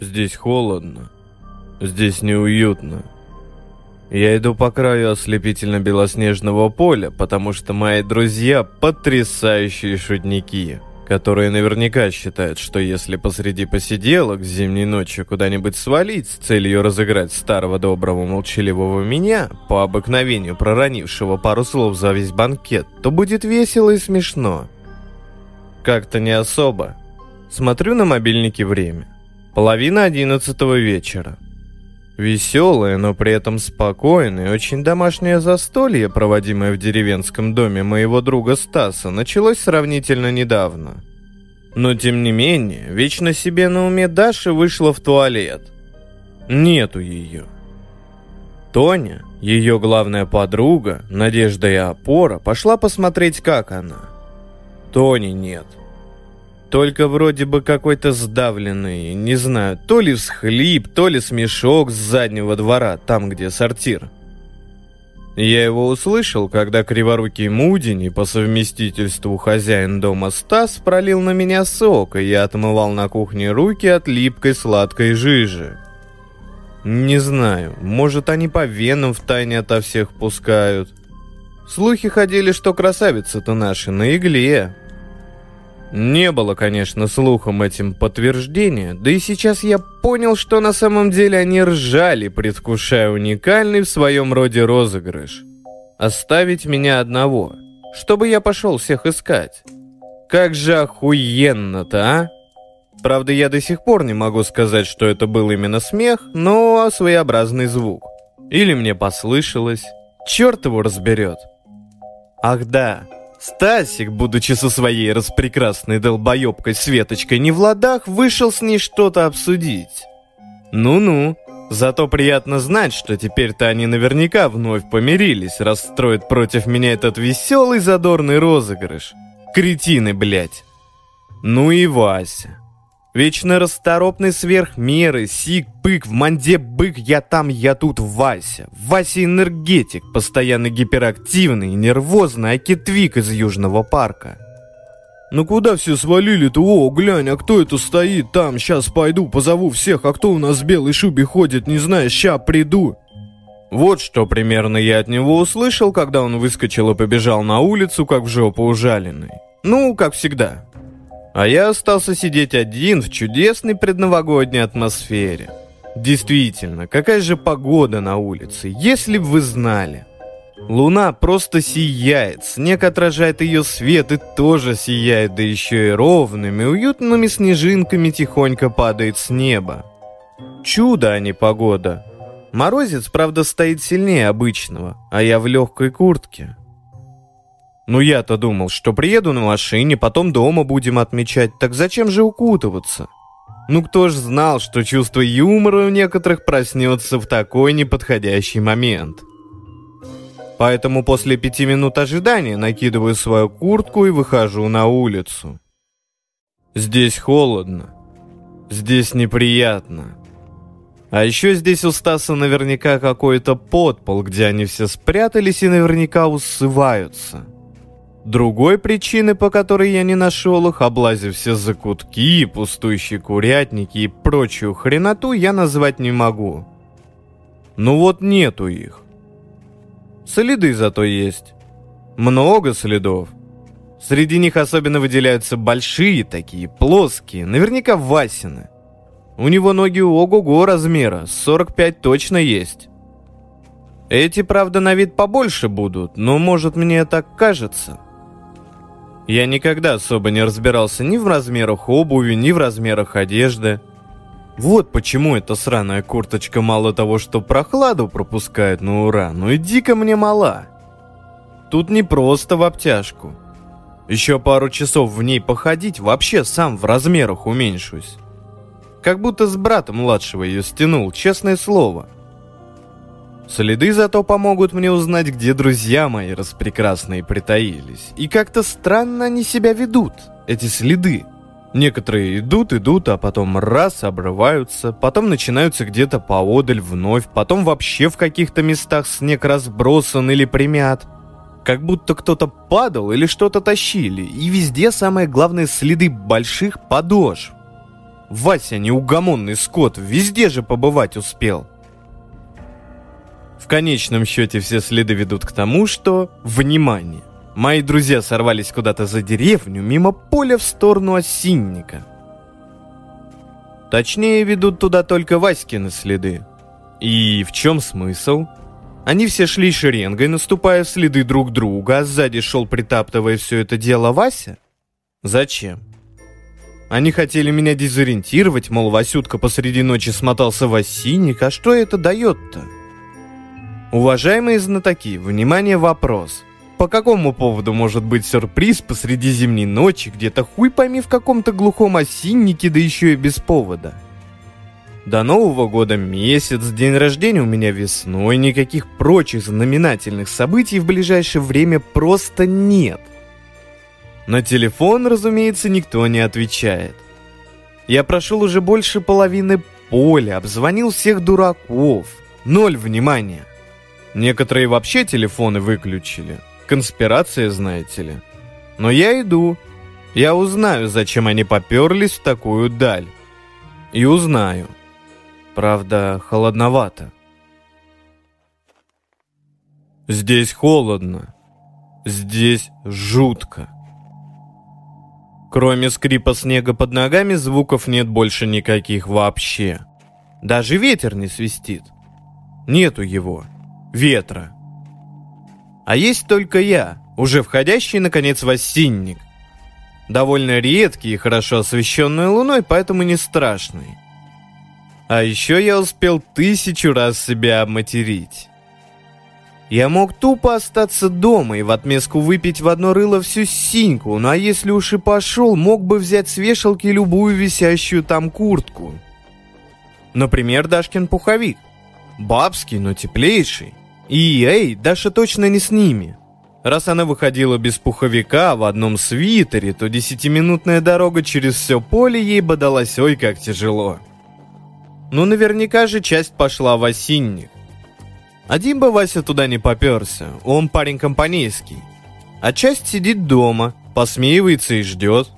Здесь холодно. Здесь неуютно. Я иду по краю ослепительно-белоснежного поля, потому что мои друзья потрясающие шутники, которые наверняка считают, что если посреди посиделок зимней ночью куда-нибудь свалить с целью разыграть старого доброго молчаливого меня, по обыкновению проронившего пару слов за весь банкет, то будет весело и смешно. Как-то не особо. Смотрю на мобильнике время. Половина одиннадцатого вечера. Веселое, но при этом спокойное, очень домашнее застолье, проводимое в деревенском доме моего друга Стаса, началось сравнительно недавно. Но тем не менее, вечно себе на уме Даша вышла в туалет. Нету ее. Тоня, ее главная подруга, надежда и опора, пошла посмотреть, как она. Тони нет. Только вроде бы какой-то сдавленный, не знаю, то ли всхлип, то ли смешок с заднего двора, там, где сортир. Я его услышал, когда криворукий Мудини, по совместительству хозяин дома Стас, пролил на меня сок, и я отмывал на кухне руки от липкой сладкой жижи. Не знаю, может они по венам в тайне ото всех пускают. Слухи ходили, что красавица-то наша на игле, не было, конечно, слухом этим подтверждения, да и сейчас я понял, что на самом деле они ржали, предвкушая уникальный в своем роде розыгрыш. Оставить меня одного, чтобы я пошел всех искать. Как же охуенно-то, а? Правда, я до сих пор не могу сказать, что это был именно смех, но своеобразный звук. Или мне послышалось. Черт его разберет. Ах да, Стасик, будучи со своей распрекрасной долбоебкой Светочкой не в ладах, вышел с ней что-то обсудить. Ну-ну, зато приятно знать, что теперь-то они наверняка вновь помирились, расстроят против меня этот веселый задорный розыгрыш. Кретины, блядь. Ну и Вася. Вечно расторопный сверх меры, сик, пык, в манде бык, я там, я тут, Вася. Вася энергетик, постоянно гиперактивный, нервозный, акитвик из Южного парка. Ну куда все свалили-то? О, глянь, а кто это стоит там? Сейчас пойду, позову всех, а кто у нас в белой шубе ходит, не знаю, ща приду. Вот что примерно я от него услышал, когда он выскочил и побежал на улицу, как в жопу ужаленный. Ну, как всегда, а я остался сидеть один в чудесной предновогодней атмосфере. Действительно, какая же погода на улице, если бы вы знали. Луна просто сияет, снег отражает ее свет и тоже сияет, да еще и ровными, уютными снежинками тихонько падает с неба. Чудо, а не погода. Морозец, правда, стоит сильнее обычного, а я в легкой куртке. Ну я-то думал, что приеду на машине, потом дома будем отмечать, так зачем же укутываться? Ну кто ж знал, что чувство юмора у некоторых проснется в такой неподходящий момент. Поэтому после пяти минут ожидания накидываю свою куртку и выхожу на улицу. Здесь холодно. Здесь неприятно. А еще здесь у Стаса наверняка какой-то подпол, где они все спрятались и наверняка усываются. Другой причины, по которой я не нашел их, облазив все закутки, пустующие курятники и прочую хреноту, я назвать не могу. Ну вот нету их. Следы зато есть. Много следов. Среди них особенно выделяются большие такие, плоские, наверняка Васины. У него ноги ого-го размера, 45 точно есть. Эти, правда, на вид побольше будут, но может мне так кажется. Я никогда особо не разбирался ни в размерах обуви, ни в размерах одежды. Вот почему эта сраная курточка мало того, что прохладу пропускает на ура, но и дико мне мала. Тут не просто в обтяжку. Еще пару часов в ней походить, вообще сам в размерах уменьшусь. Как будто с братом младшего ее стянул, честное слово. — Следы зато помогут мне узнать, где друзья мои распрекрасные притаились. И как-то странно они себя ведут, эти следы. Некоторые идут, идут, а потом раз обрываются, потом начинаются где-то поодаль вновь, потом вообще в каких-то местах снег разбросан или примят. Как будто кто-то падал или что-то тащили, и везде самое главное следы больших подошв. Вася, неугомонный скот, везде же побывать успел. В конечном счете все следы ведут к тому, что... Внимание! Мои друзья сорвались куда-то за деревню, мимо поля в сторону осинника. Точнее, ведут туда только Васькины следы. И в чем смысл? Они все шли шеренгой, наступая в следы друг друга, а сзади шел, притаптывая все это дело, Вася? Зачем? Они хотели меня дезориентировать, мол, Васютка посреди ночи смотался в осинник, а что это дает-то? Уважаемые знатоки, внимание, вопрос. По какому поводу может быть сюрприз посреди зимней ночи, где-то хуй пойми в каком-то глухом осиннике, да еще и без повода? До Нового года месяц, день рождения у меня весной, никаких прочих знаменательных событий в ближайшее время просто нет. На телефон, разумеется, никто не отвечает. Я прошел уже больше половины поля, обзвонил всех дураков. Ноль внимания. Некоторые вообще телефоны выключили. Конспирация, знаете ли. Но я иду. Я узнаю, зачем они поперлись в такую даль. И узнаю. Правда, холодновато. Здесь холодно. Здесь жутко. Кроме скрипа снега под ногами, звуков нет больше никаких вообще. Даже ветер не свистит. Нету его ветра. А есть только я, уже входящий, наконец, в осинник. Довольно редкий и хорошо освещенный луной, поэтому не страшный. А еще я успел тысячу раз себя обматерить. Я мог тупо остаться дома и в отместку выпить в одно рыло всю синьку, ну а если уж и пошел, мог бы взять с вешалки любую висящую там куртку. Например, Дашкин пуховик. Бабский, но теплейший. И, эй, Даша точно не с ними. Раз она выходила без пуховика в одном свитере, то десятиминутная дорога через все поле ей бы далась ой как тяжело. Ну, наверняка же часть пошла в осинник. Один бы Вася туда не поперся, он парень компанейский. А часть сидит дома, посмеивается и ждет.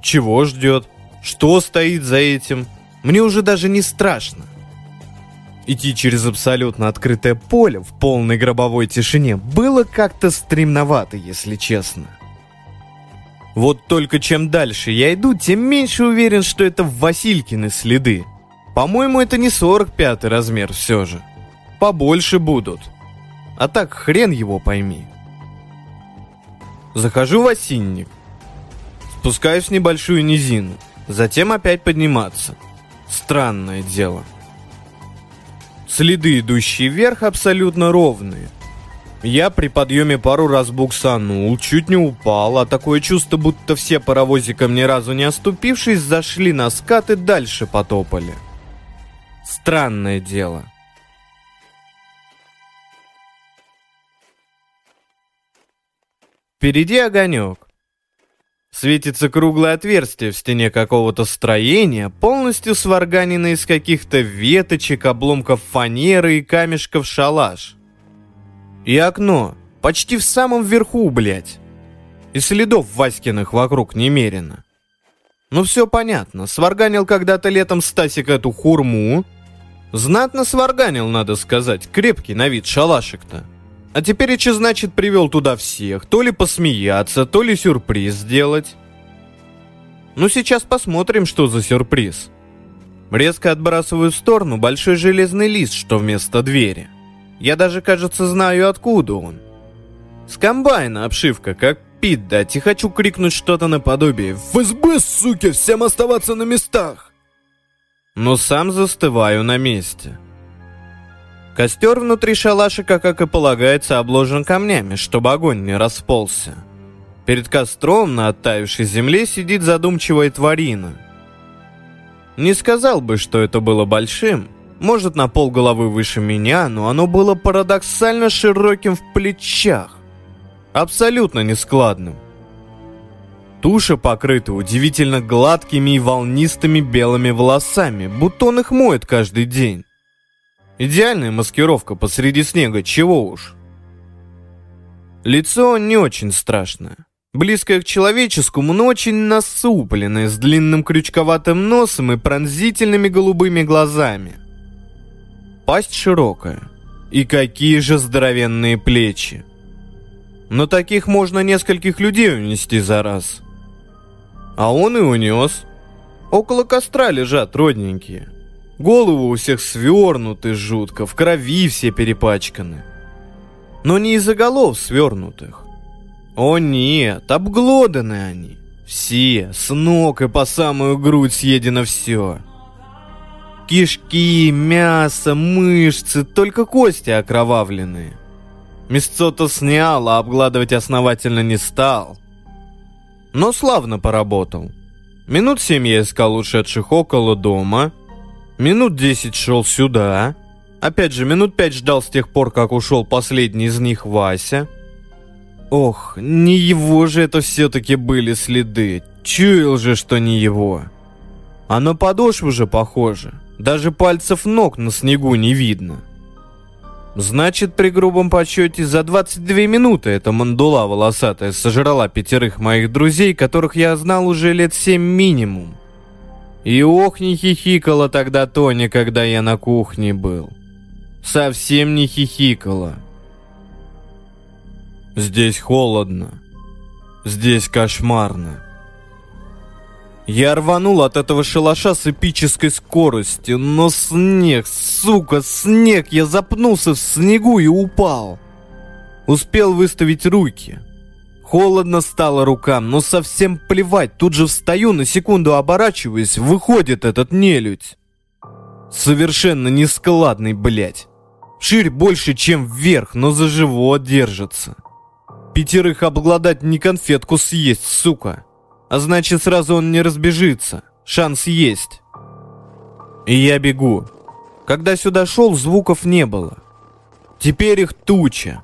Чего ждет? Что стоит за этим? Мне уже даже не страшно. Идти через абсолютно открытое поле в полной гробовой тишине было как-то стремновато, если честно. Вот только чем дальше я иду, тем меньше уверен, что это Василькины следы. По-моему, это не 45 размер все же. Побольше будут. А так хрен его пойми. Захожу в осинник. Спускаюсь в небольшую низину. Затем опять подниматься. Странное дело. Следы, идущие вверх, абсолютно ровные. Я при подъеме пару раз буксанул, чуть не упал, а такое чувство, будто все паровозиком ни разу не оступившись, зашли на скат и дальше потопали. Странное дело. Впереди огонек. Светится круглое отверстие в стене какого-то строения, полностью сварганенное из каких-то веточек, обломков фанеры и камешков шалаш. И окно, почти в самом верху, блядь. И следов Васькиных вокруг немерено. Ну все понятно, сварганил когда-то летом Стасик эту хурму. Знатно сварганил, надо сказать, крепкий на вид шалашик-то. А теперь что значит привел туда всех? То ли посмеяться, то ли сюрприз сделать. Ну сейчас посмотрим, что за сюрприз. Резко отбрасываю в сторону большой железный лист, что вместо двери. Я даже, кажется, знаю, откуда он. С комбайна обшивка, как пит дать, и хочу крикнуть что-то наподобие «ФСБ, суки, всем оставаться на местах!» Но сам застываю на месте. Костер внутри шалашика, как и полагается, обложен камнями, чтобы огонь не расползся. Перед костром на оттаившей земле сидит задумчивая тварина. Не сказал бы, что это было большим, может на пол головы выше меня, но оно было парадоксально широким в плечах. Абсолютно нескладным. Туша покрыта удивительно гладкими и волнистыми белыми волосами, будто он их моет каждый день. Идеальная маскировка посреди снега, чего уж. Лицо не очень страшное. Близкое к человеческому, но очень насупленное, с длинным крючковатым носом и пронзительными голубыми глазами. Пасть широкая. И какие же здоровенные плечи. Но таких можно нескольких людей унести за раз. А он и унес. Около костра лежат родненькие. Головы у всех свернуты жутко, в крови все перепачканы. Но не из-за голов свернутых. О нет, обглоданы они. Все, с ног и по самую грудь съедено все. Кишки, мясо, мышцы, только кости окровавленные. Мясцо-то снял, а обгладывать основательно не стал. Но славно поработал. Минут семь я искал ушедших около дома. Минут десять шел сюда. Опять же, минут пять ждал с тех пор, как ушел последний из них Вася. Ох, не его же это все-таки были следы. Чуял же, что не его. А на подошву же похоже. Даже пальцев ног на снегу не видно. Значит, при грубом подсчете, за 22 минуты эта мандула волосатая сожрала пятерых моих друзей, которых я знал уже лет семь минимум. И ох, не хихикала тогда Тоня, когда я на кухне был. Совсем не хихикала. Здесь холодно. Здесь кошмарно. Я рванул от этого шалаша с эпической скоростью, но снег, сука, снег, я запнулся в снегу и упал. Успел выставить руки. Холодно стало рукам, но совсем плевать, тут же встаю, на секунду оборачиваюсь, выходит этот нелюдь. Совершенно нескладный, блядь. Ширь больше, чем вверх, но за живот держится. Пятерых обгладать не конфетку съесть, сука. А значит, сразу он не разбежится. Шанс есть. И я бегу. Когда сюда шел, звуков не было. Теперь их туча.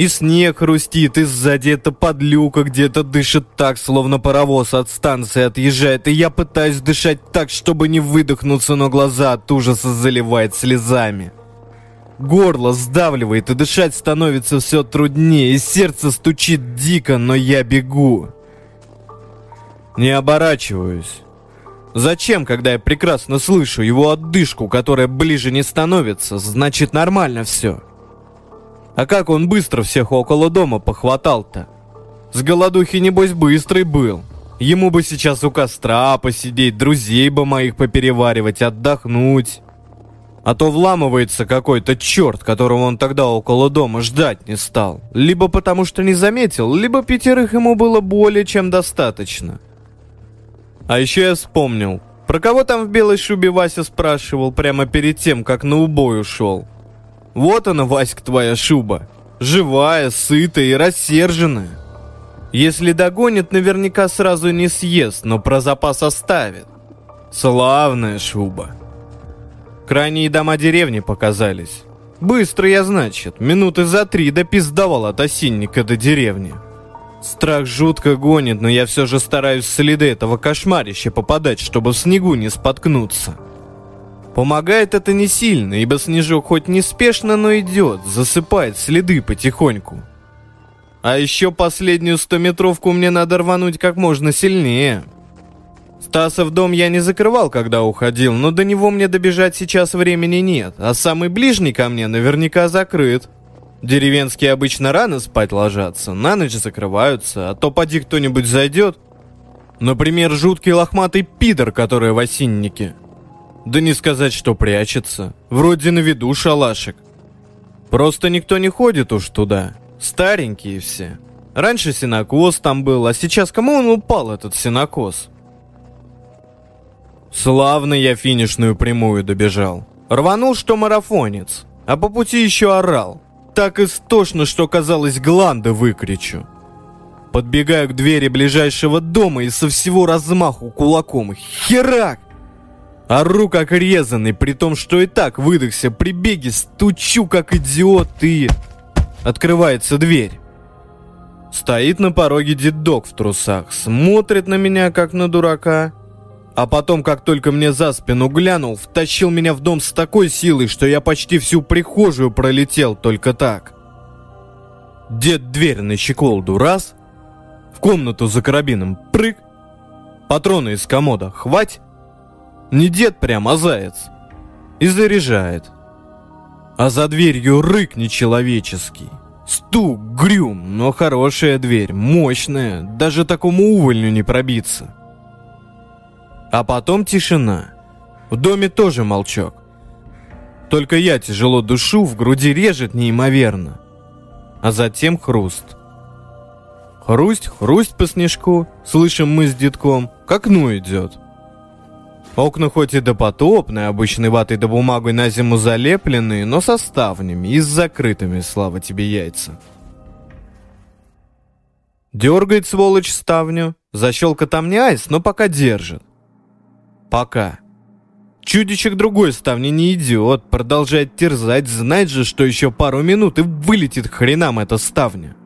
И снег хрустит, и сзади эта подлюка где-то дышит так, словно паровоз от станции отъезжает, и я пытаюсь дышать так, чтобы не выдохнуться, но глаза от ужаса заливает слезами. Горло сдавливает, и дышать становится все труднее, и сердце стучит дико, но я бегу. Не оборачиваюсь. Зачем, когда я прекрасно слышу его отдышку, которая ближе не становится, значит нормально все. А как он быстро всех около дома похватал-то? С голодухи, небось, быстрый был. Ему бы сейчас у костра посидеть, друзей бы моих попереваривать, отдохнуть. А то вламывается какой-то черт, которого он тогда около дома ждать не стал. Либо потому что не заметил, либо пятерых ему было более чем достаточно. А еще я вспомнил. Про кого там в белой шубе Вася спрашивал прямо перед тем, как на убой ушел? Вот она, Васька, твоя шуба. Живая, сытая и рассерженная. Если догонит, наверняка сразу не съест, но про запас оставит. Славная шуба. Крайние дома деревни показались. Быстро я, значит, минуты за три допиздавал от осинника до деревни. Страх жутко гонит, но я все же стараюсь следы этого кошмарища попадать, чтобы в снегу не споткнуться. Помогает это не сильно, ибо снежок хоть неспешно, но идет, засыпает следы потихоньку. А еще последнюю стометровку мне надо рвануть как можно сильнее. Стасов дом я не закрывал, когда уходил, но до него мне добежать сейчас времени нет, а самый ближний ко мне наверняка закрыт. Деревенские обычно рано спать ложатся, на ночь закрываются, а то поди кто-нибудь зайдет. Например, жуткий лохматый пидор, который в осиннике. Да не сказать, что прячется. Вроде на виду шалашик. Просто никто не ходит уж туда. Старенькие все. Раньше синокос там был, а сейчас кому он упал, этот синокос? Славно я финишную прямую добежал. Рванул, что марафонец. А по пути еще орал так истошно, что казалось, гланды выкричу. Подбегаю к двери ближайшего дома и со всего размаху кулаком. Херак! Ору как резанный, при том, что и так выдохся при беге, стучу как идиот и... Открывается дверь. Стоит на пороге дедок в трусах, смотрит на меня как на дурака а потом, как только мне за спину глянул, втащил меня в дом с такой силой, что я почти всю прихожую пролетел только так. Дед дверь на щеколду раз, В комнату за карабином прыг. Патроны из комода хвать. Не дед прям, а заяц. И заряжает. А за дверью рык нечеловеческий. Стук, грюм, но хорошая дверь, мощная, даже такому увольню не пробиться. А потом тишина. В доме тоже молчок. Только я тяжело душу, в груди режет неимоверно. А затем хруст. Хрусть, хрусть по снежку, слышим мы с детком, к окну идет. Окна хоть и допотопные, обычной ватой да бумагой на зиму залепленные, но со ставнями и с закрытыми, слава тебе, яйца. Дергает сволочь ставню, защелка там не айс, но пока держит. Пока. Чудичек другой ставни не идет, продолжает терзать, знает же, что еще пару минут и вылетит хренам эта ставня.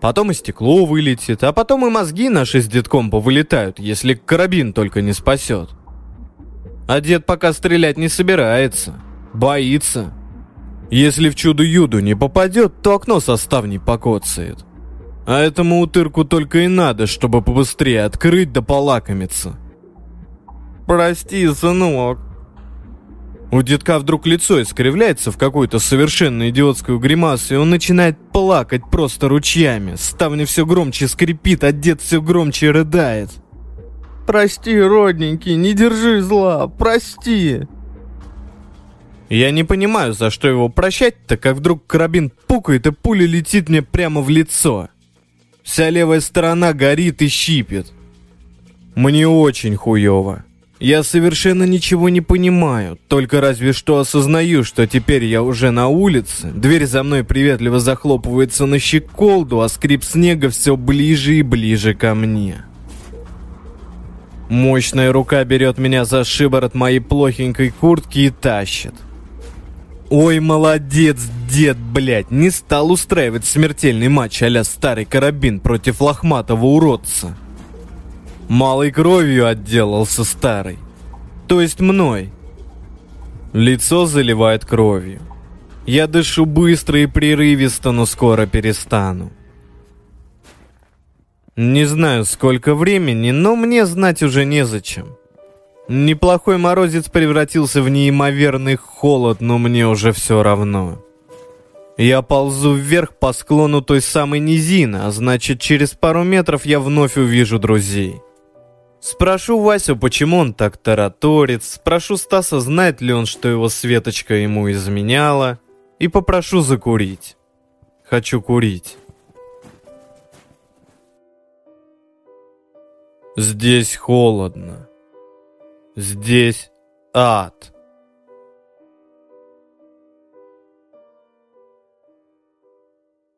Потом и стекло вылетит, а потом и мозги наши с детком повылетают, если карабин только не спасет. А дед пока стрелять не собирается. Боится. Если в чудо-юду не попадет, то окно со ставней покоцает. А этому утырку только и надо, чтобы побыстрее открыть да полакомиться. «Прости, сынок». У детка вдруг лицо искривляется в какую-то совершенно идиотскую гримасу, и он начинает плакать просто ручьями. Ставня все громче скрипит, а дед все громче рыдает. Прости, родненький, не держи зла, прости. Я не понимаю, за что его прощать-то, как вдруг карабин пукает и пуля летит мне прямо в лицо. Вся левая сторона горит и щипет. Мне очень хуево. Я совершенно ничего не понимаю, только разве что осознаю, что теперь я уже на улице, дверь за мной приветливо захлопывается на щеколду, а скрип снега все ближе и ближе ко мне. Мощная рука берет меня за шиворот моей плохенькой куртки и тащит. Ой, молодец, дед, блядь, не стал устраивать смертельный матч а старый карабин против лохматого уродца. Малой кровью отделался старый. То есть мной. Лицо заливает кровью. Я дышу быстро и прерывисто, но скоро перестану. Не знаю, сколько времени, но мне знать уже незачем. Неплохой морозец превратился в неимоверный холод, но мне уже все равно. Я ползу вверх по склону той самой низины, а значит, через пару метров я вновь увижу друзей. Спрошу Васю, почему он так тараторит, спрошу Стаса, знает ли он, что его Светочка ему изменяла, и попрошу закурить. Хочу курить. Здесь холодно. Здесь ад.